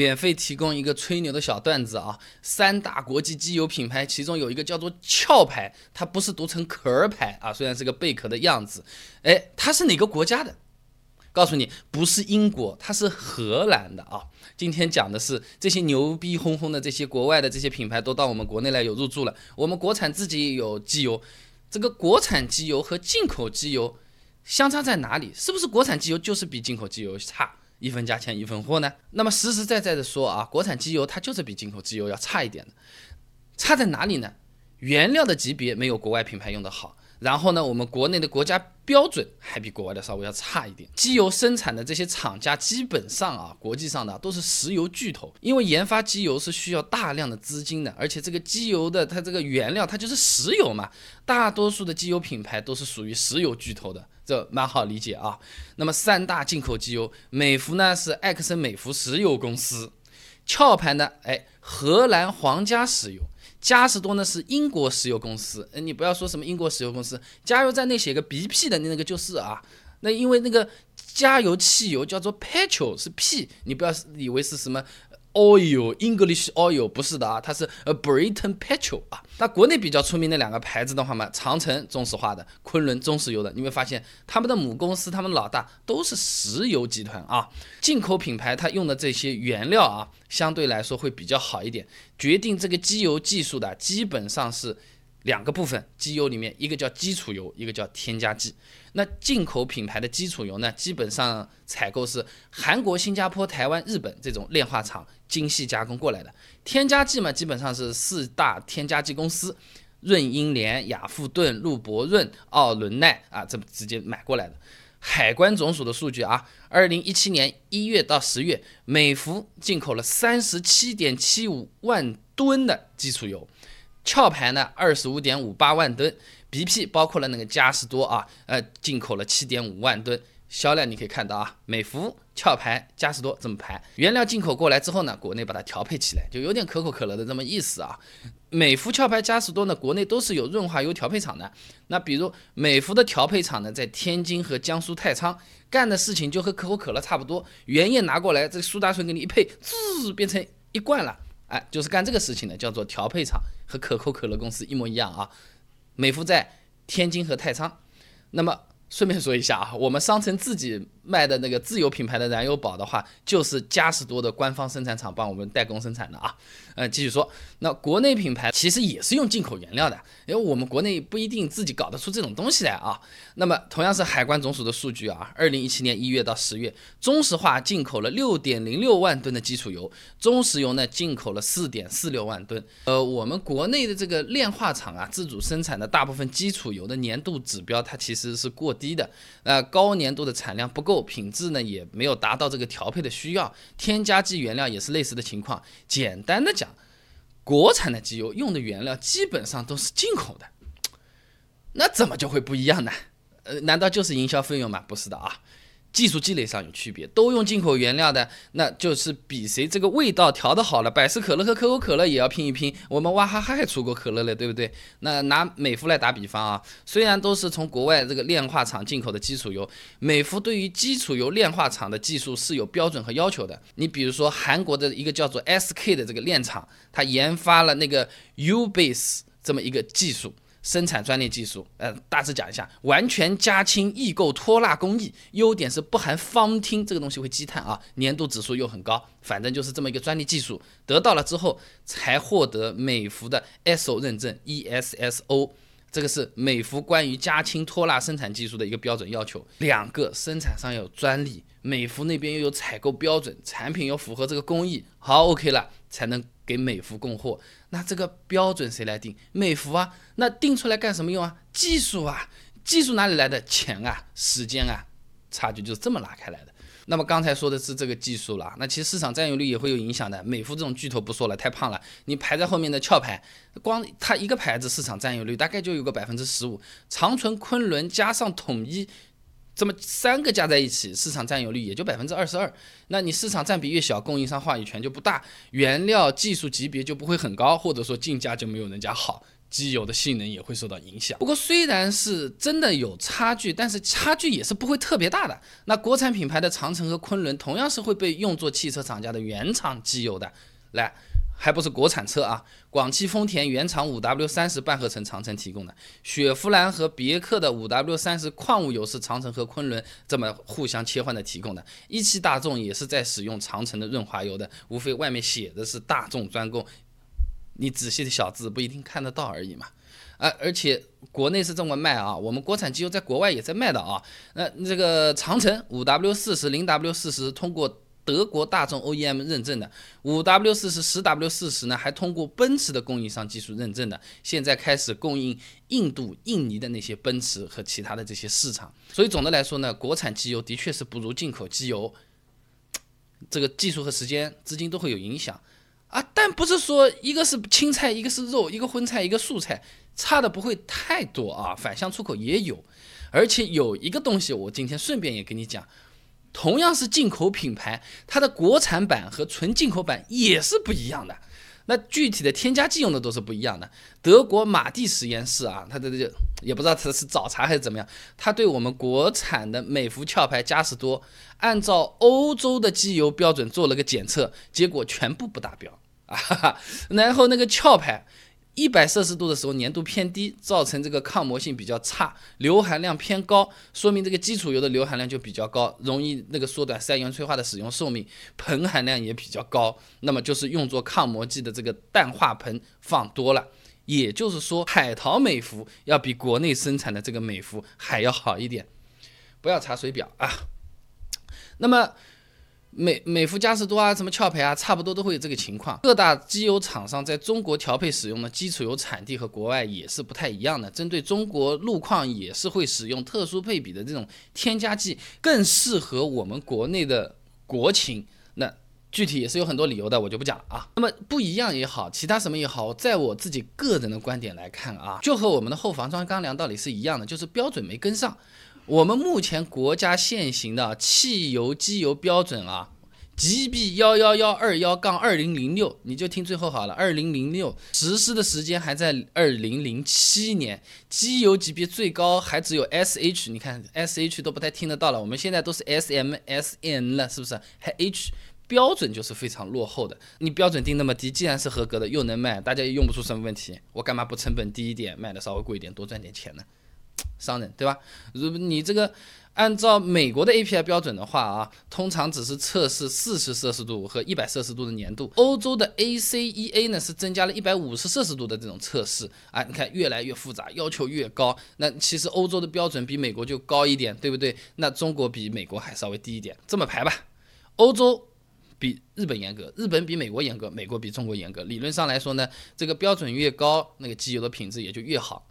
免费提供一个吹牛的小段子啊，三大国际机油品牌，其中有一个叫做壳牌，它不是读成壳牌啊，虽然是个贝壳的样子，哎，它是哪个国家的？告诉你，不是英国，它是荷兰的啊。今天讲的是这些牛逼哄哄的这些国外的这些品牌都到我们国内来有入驻了，我们国产自己有机油，这个国产机油和进口机油相差在哪里？是不是国产机油就是比进口机油差？一分价钱一分货呢？那么实实在在的说啊，国产机油它就是比进口机油要差一点的，差在哪里呢？原料的级别没有国外品牌用的好。然后呢，我们国内的国家标准还比国外的稍微要差一点。机油生产的这些厂家基本上啊，国际上的都是石油巨头，因为研发机油是需要大量的资金的，而且这个机油的它这个原料它就是石油嘛，大多数的机油品牌都是属于石油巨头的，这蛮好理解啊。那么三大进口机油，美孚呢是埃克森美孚石油公司，壳牌呢，哎，荷兰皇家石油。嘉实多呢是英国石油公司，你不要说什么英国石油公司，加油站内写个 BP 的那个就是啊，那因为那个加油汽油叫做 petrol 是 P，你不要以为是什么。Oil English Oil 不是的啊，它是呃 Britain Petrol 啊。那国内比较出名的两个牌子的话嘛，长城中石化的，昆仑中石油的，你会发现他们的母公司，他们老大都是石油集团啊。进口品牌它用的这些原料啊，相对来说会比较好一点。决定这个机油技术的基本上是。两个部分，机油里面一个叫基础油，一个叫添加剂。那进口品牌的基础油呢，基本上采购是韩国、新加坡、台湾、日本这种炼化厂精细加工过来的。添加剂嘛，基本上是四大添加剂公司，润英联、雅富顿、路博润、奥伦奈啊，这直接买过来的。海关总署的数据啊，二零一七年一月到十月，美孚进口了三十七点七五万吨的基础油。壳牌呢，二十五点五八万吨，BP 包括了那个嘉实多啊，呃，进口了七点五万吨，销量你可以看到啊，美孚、壳牌、嘉实多这么排，原料进口过来之后呢，国内把它调配起来，就有点可口可乐的这么意思啊。美孚、壳牌、嘉实多呢，国内都是有润滑油调配厂的，那比如美孚的调配厂呢，在天津和江苏太仓干的事情就和可口可乐差不多，原液拿过来，这苏打水给你一配，滋，变成一罐了。哎，就是干这个事情的，叫做调配厂，和可口可乐公司一模一样啊。美孚在天津和太仓，那么。顺便说一下啊，我们商城自己卖的那个自有品牌的燃油宝的话，就是嘉实多的官方生产厂帮我们代工生产的啊。呃，继续说，那国内品牌其实也是用进口原料的，因为我们国内不一定自己搞得出这种东西来啊。那么同样是海关总署的数据啊，二零一七年一月到十月，中石化进口了六点零六万吨的基础油，中石油呢进口了四点四六万吨。呃，我们国内的这个炼化厂啊，自主生产的大部分基础油的年度指标，它其实是过。低的，呃，高粘度的产量不够，品质呢也没有达到这个调配的需要，添加剂原料也是类似的情况。简单的讲，国产的机油用的原料基本上都是进口的，那怎么就会不一样呢？呃，难道就是营销费用吗？不是的啊。技术积累上有区别，都用进口原料的，那就是比谁这个味道调的好了。百事可乐和可口可乐也要拼一拼。我们娃哈哈还出过可乐嘞，对不对？那拿美孚来打比方啊，虽然都是从国外这个炼化厂进口的基础油，美孚对于基础油炼化厂的技术是有标准和要求的。你比如说韩国的一个叫做 SK 的这个炼厂，它研发了那个 U-base 这么一个技术。生产专利技术，呃，大致讲一下，完全加氢异构脱蜡工艺，优点是不含芳烃，这个东西会积碳啊，粘度指数又很高，反正就是这么一个专利技术，得到了之后才获得美孚的 ESO 认证，ESSO，这个是美孚关于加氢脱蜡生产技术的一个标准要求，两个生产商有专利，美孚那边又有采购标准，产品要符合这个工艺，好，OK 了，才能。给美孚供货，那这个标准谁来定？美孚啊，那定出来干什么用啊？技术啊，技术哪里来的？钱啊，时间啊，差距就是这么拉开来的。那么刚才说的是这个技术了，那其实市场占有率也会有影响的。美孚这种巨头不说了，太胖了，你排在后面的壳牌，光它一个牌子市场占有率大概就有个百分之十五，长春、昆仑加上统一。这么三个加在一起，市场占有率也就百分之二十二。那你市场占比越小，供应商话语权就不大，原料技术级别就不会很高，或者说进价就没有人家好。机油的性能也会受到影响。不过虽然是真的有差距，但是差距也是不会特别大的。那国产品牌的长城和昆仑同样是会被用作汽车厂家的原厂机油的。来。还不是国产车啊！广汽丰田原厂五 W 三十半合成长城提供的，雪佛兰和别克的五 W 三十矿物油是长城和昆仑这么互相切换的提供的。一汽大众也是在使用长城的润滑油的，无非外面写的是大众专供，你仔细的小字不一定看得到而已嘛。啊，而且国内是这么卖啊，我们国产机油在国外也在卖的啊。那这个长城五 W 四十零 W 四十通过。德国大众 OEM 认证的五 W 四十十 W 四十呢，还通过奔驰的供应商技术认证的，现在开始供应印度、印尼的那些奔驰和其他的这些市场。所以总的来说呢，国产机油的确是不如进口机油，这个技术和时间、资金都会有影响啊。但不是说一个是青菜，一个是肉，一个荤菜，一个素菜，差的不会太多啊。反向出口也有，而且有一个东西，我今天顺便也跟你讲。同样是进口品牌，它的国产版和纯进口版也是不一样的。那具体的添加剂用的都是不一样的。德国马蒂实验室啊，他这个也不知道他是找茬还是怎么样，他对我们国产的美孚壳牌嘉实多，按照欧洲的机油标准做了个检测，结果全部不达标啊。然后那个壳牌。一百摄氏度的时候粘度偏低，造成这个抗磨性比较差，硫含量偏高，说明这个基础油的硫含量就比较高，容易那个缩短三元催化的使用寿命，硼含量也比较高，那么就是用作抗磨剂的这个氮化硼放多了，也就是说海淘美孚要比国内生产的这个美孚还要好一点，不要查水表啊，那么。美美孚嘉实多啊，什么壳牌啊，差不多都会有这个情况。各大机油厂商在中国调配使用的基础油产地和国外也是不太一样的。针对中国路况，也是会使用特殊配比的这种添加剂，更适合我们国内的国情。那具体也是有很多理由的，我就不讲了啊。那么不一样也好，其他什么也好，在我自己个人的观点来看啊，就和我们的后防撞钢梁道理是一样的，就是标准没跟上。我们目前国家现行的汽油机油标准啊，GB 幺幺幺二幺杠二零零六，你就听最后好了。二零零六实施的时间还在二零零七年，机油级别最高还只有 SH，你看 SH 都不太听得到了，我们现在都是 SMSN 了，是不是？还 H 标准就是非常落后的。你标准定那么低，既然是合格的，又能卖，大家也用不出什么问题，我干嘛不成本低一点，卖的稍微贵一点，多赚点钱呢？商人对吧？如你这个按照美国的 API 标准的话啊，通常只是测试四十摄氏度和一百摄氏度的粘度。欧洲的 ACEA 呢是增加了一百五十摄氏度的这种测试啊。你看越来越复杂，要求越高。那其实欧洲的标准比美国就高一点，对不对？那中国比美国还稍微低一点。这么排吧，欧洲比日本严格，日本比美国严格，美国比中国严格。理论上来说呢，这个标准越高，那个机油的品质也就越好。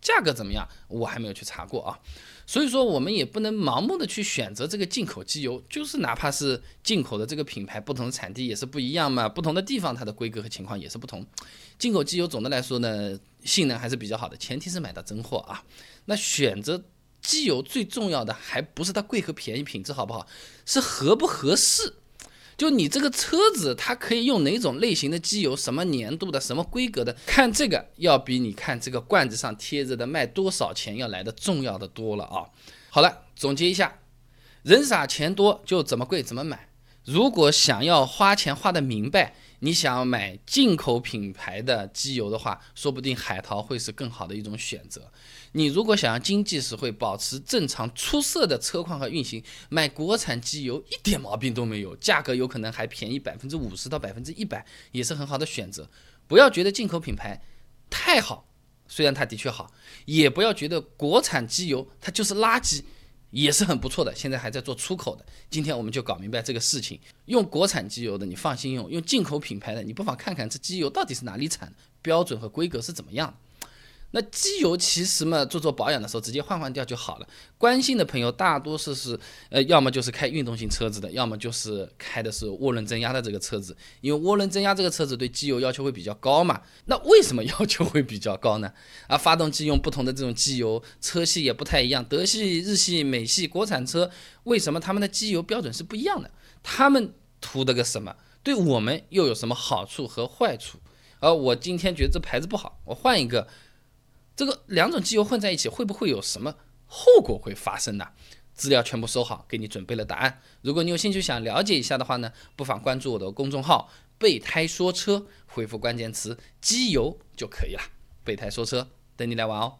价格怎么样？我还没有去查过啊，所以说我们也不能盲目的去选择这个进口机油，就是哪怕是进口的这个品牌，不同的产地也是不一样嘛，不同的地方它的规格和情况也是不同。进口机油总的来说呢，性能还是比较好的，前提是买到真货啊。那选择机油最重要的还不是它贵和便宜，品质好不好，是合不合适。就你这个车子，它可以用哪种类型的机油，什么年度的，什么规格的，看这个要比你看这个罐子上贴着的卖多少钱要来的重要的多了啊！好了，总结一下，人傻钱多就怎么贵怎么买。如果想要花钱花的明白。你想要买进口品牌的机油的话，说不定海淘会是更好的一种选择。你如果想要经济实惠、保持正常出色的车况和运行，买国产机油一点毛病都没有，价格有可能还便宜百分之五十到百分之一百，也是很好的选择。不要觉得进口品牌太好，虽然它的确好，也不要觉得国产机油它就是垃圾。也是很不错的，现在还在做出口的。今天我们就搞明白这个事情。用国产机油的你放心用，用进口品牌的你不妨看看这机油到底是哪里产的，标准和规格是怎么样。那机油其实嘛，做做保养的时候直接换换掉就好了。关心的朋友大多数是，呃，要么就是开运动型车子的，要么就是开的是涡轮增压的这个车子。因为涡轮增压这个车子对机油要求会比较高嘛。那为什么要求会比较高呢？啊，发动机用不同的这种机油，车系也不太一样，德系、日系、美系国产车为什么他们的机油标准是不一样的？他们图的个什么？对我们又有什么好处和坏处？而我今天觉得这牌子不好，我换一个，这个两种机油混在一起会不会有什么后果会发生呢？资料全部收好，给你准备了答案。如果你有兴趣想了解一下的话呢，不妨关注我的公众号“备胎说车”，回复关键词“机油”就可以了。备胎说车，等你来玩哦。